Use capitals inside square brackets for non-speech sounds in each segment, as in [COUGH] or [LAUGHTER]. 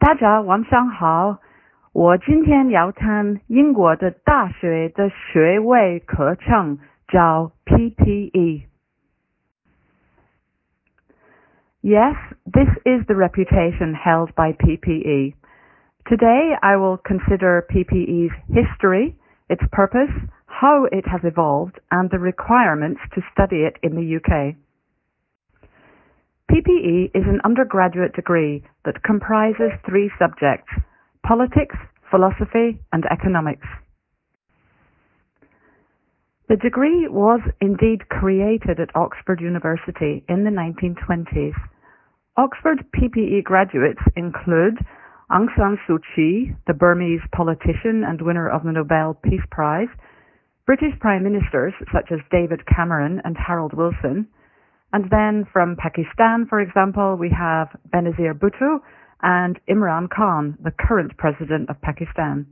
大家晚上好，我今天要谈英国的大学的学位课程，叫 PPE。Yes, this is the reputation held by PPE. Today I will consider PPE's history, its purpose, how it has evolved, and the requirements to study it in the UK. PPE is an undergraduate degree that comprises three subjects politics, philosophy, and economics. The degree was indeed created at Oxford University in the 1920s. Oxford PPE graduates include Aung San Suu Kyi, the Burmese politician and winner of the Nobel Peace Prize, British Prime Ministers such as David Cameron and Harold Wilson, and then from Pakistan, for example, we have Benazir Bhutto and Imran Khan, the current president of Pakistan.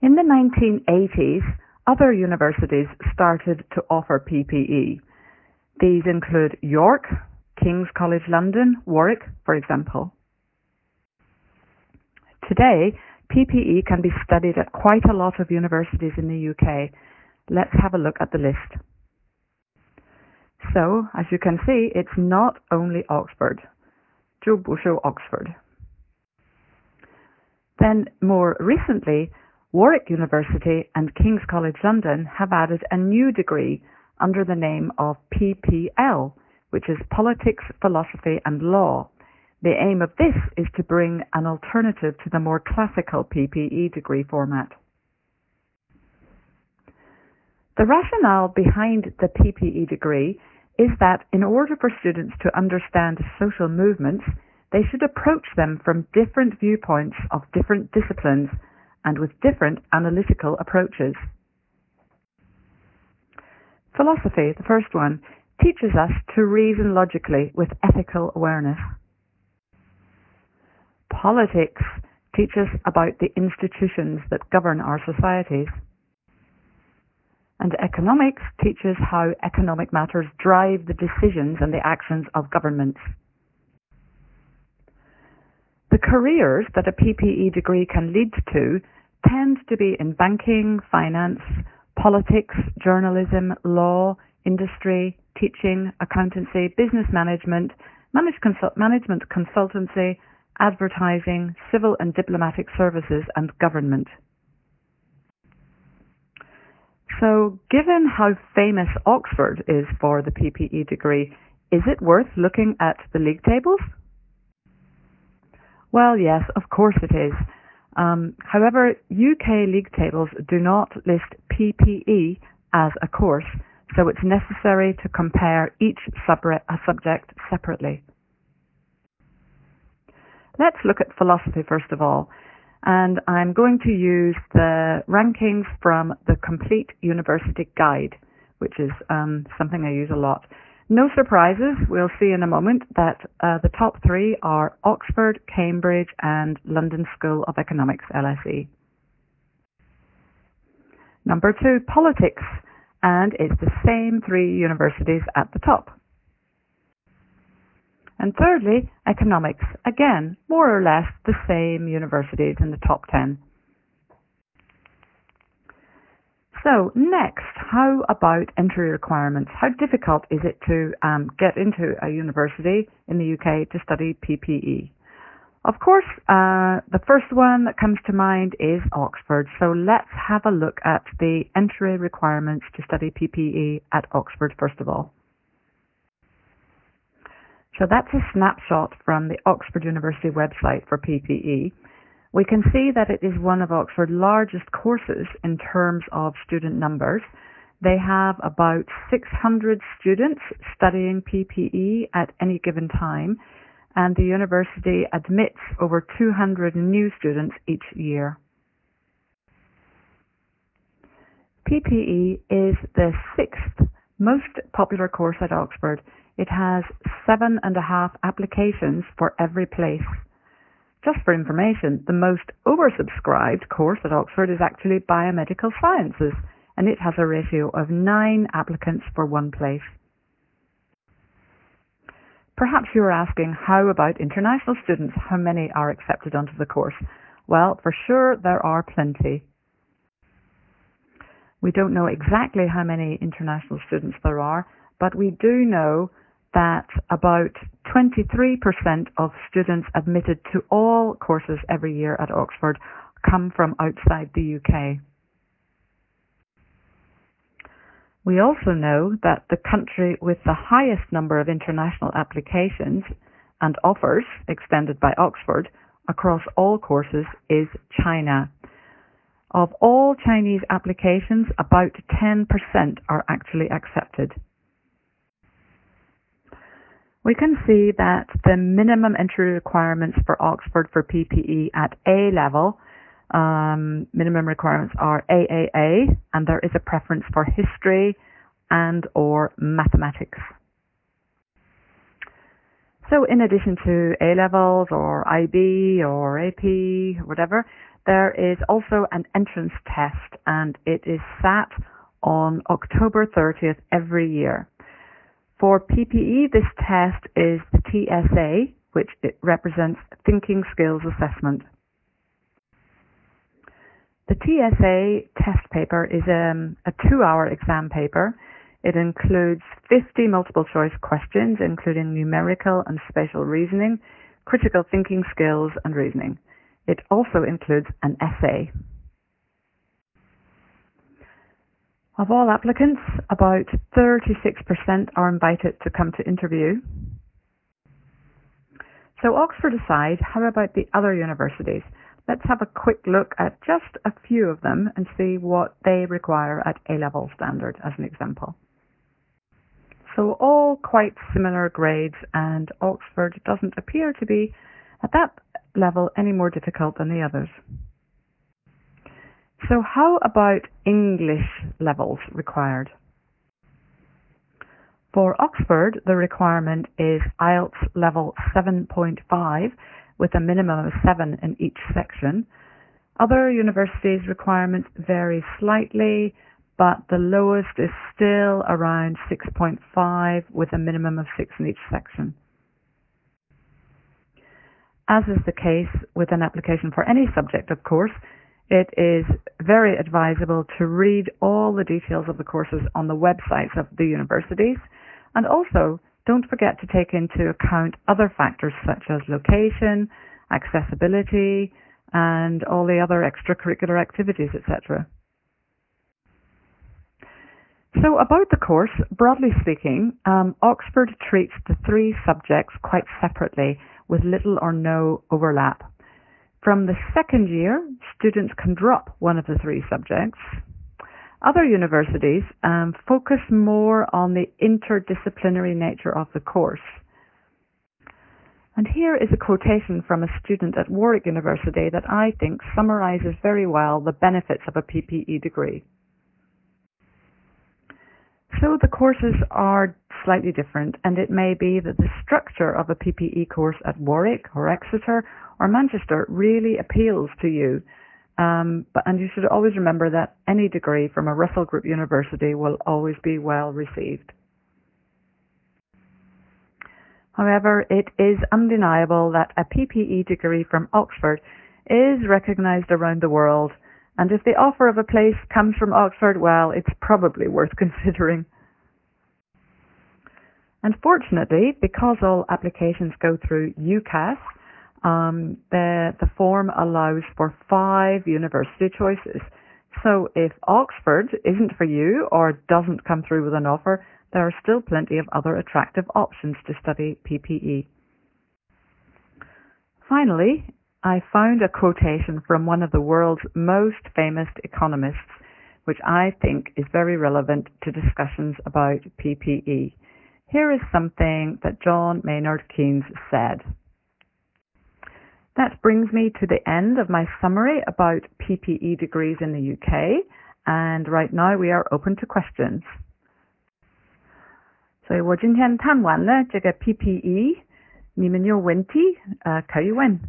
In the 1980s, other universities started to offer PPE. These include York, King's College London, Warwick, for example. Today, PPE can be studied at quite a lot of universities in the UK. Let's have a look at the list. So, as you can see, it's not only Oxford, Jogbosho Oxford. Then, more recently, Warwick University and King's College London have added a new degree under the name of PPL, which is Politics, Philosophy and Law. The aim of this is to bring an alternative to the more classical PPE degree format. The rationale behind the PPE degree is that in order for students to understand social movements, they should approach them from different viewpoints of different disciplines and with different analytical approaches. Philosophy, the first one, teaches us to reason logically with ethical awareness. Politics teaches us about the institutions that govern our societies. And economics teaches how economic matters drive the decisions and the actions of governments. The careers that a PPE degree can lead to tend to be in banking, finance, politics, journalism, law, industry, teaching, accountancy, business management, consult- management consultancy, advertising, civil and diplomatic services, and government. So, given how famous Oxford is for the PPE degree, is it worth looking at the league tables? Well, yes, of course it is. Um, however, UK league tables do not list PPE as a course, so it's necessary to compare each subject separately. Let's look at philosophy first of all and I'm going to use the rankings from the Complete University Guide, which is um, something I use a lot. No surprises, we'll see in a moment that uh, the top three are Oxford, Cambridge, and London School of Economics, LSE. Number two, politics, and it's the same three universities at the top. And thirdly, economics. Again, more or less the same universities in the top 10. So next, how about entry requirements? How difficult is it to um, get into a university in the UK to study PPE? Of course, uh, the first one that comes to mind is Oxford. So let's have a look at the entry requirements to study PPE at Oxford first of all. So that's a snapshot from the Oxford University website for PPE. We can see that it is one of Oxford's largest courses in terms of student numbers. They have about 600 students studying PPE at any given time, and the university admits over 200 new students each year. PPE is the sixth most popular course at Oxford it has seven and a half applications for every place. Just for information, the most oversubscribed course at Oxford is actually Biomedical Sciences, and it has a ratio of nine applicants for one place. Perhaps you're asking, how about international students? How many are accepted onto the course? Well, for sure, there are plenty. We don't know exactly how many international students there are, but we do know that about 23% of students admitted to all courses every year at Oxford come from outside the UK. We also know that the country with the highest number of international applications and offers extended by Oxford across all courses is China. Of all Chinese applications, about 10% are actually accepted. We can see that the minimum entry requirements for Oxford for PPE at A level um, minimum requirements are AAA, and there is a preference for history and or mathematics. So in addition to A levels or IB or AP, whatever, there is also an entrance test and it is sat on October 30th every year. For PPE, this test is the TSA, which represents Thinking Skills Assessment. The TSA test paper is um, a two-hour exam paper. It includes 50 multiple choice questions, including numerical and spatial reasoning, critical thinking skills, and reasoning. It also includes an essay. Of all applicants, about 36% are invited to come to interview. So Oxford aside, how about the other universities? Let's have a quick look at just a few of them and see what they require at A-level standard as an example. So all quite similar grades and Oxford doesn't appear to be at that level any more difficult than the others. So how about English levels required? For Oxford, the requirement is IELTS level 7.5 with a minimum of seven in each section. Other universities' requirements vary slightly, but the lowest is still around 6.5 with a minimum of six in each section. As is the case with an application for any subject, of course, it is very advisable to read all the details of the courses on the websites of the universities and also don't forget to take into account other factors such as location, accessibility, and all the other extracurricular activities, etc. So about the course, broadly speaking, um, Oxford treats the three subjects quite separately with little or no overlap. From the second year, students can drop one of the three subjects, other universities um, focus more on the interdisciplinary nature of the course. And here is a quotation from a student at Warwick University that I think summarizes very well the benefits of a PPE degree. So the courses are slightly different, and it may be that the structure of a PPE course at Warwick or Exeter or Manchester really appeals to you um, but, and you should always remember that any degree from a Russell Group university will always be well received. However, it is undeniable that a PPE degree from Oxford is recognised around the world, and if the offer of a place comes from Oxford, well, it's probably worth [LAUGHS] considering. Unfortunately, because all applications go through UCAS, um, the, the form allows for five university choices. So if Oxford isn't for you or doesn't come through with an offer, there are still plenty of other attractive options to study PPE. Finally, I found a quotation from one of the world's most famous economists, which I think is very relevant to discussions about PPE. Here is something that John Maynard Keynes said. That brings me to the end of my summary about PPE degrees in the UK, and right now we are open to questions. 所以我今天谈完了这个 PPE，你们有问题呃可以问。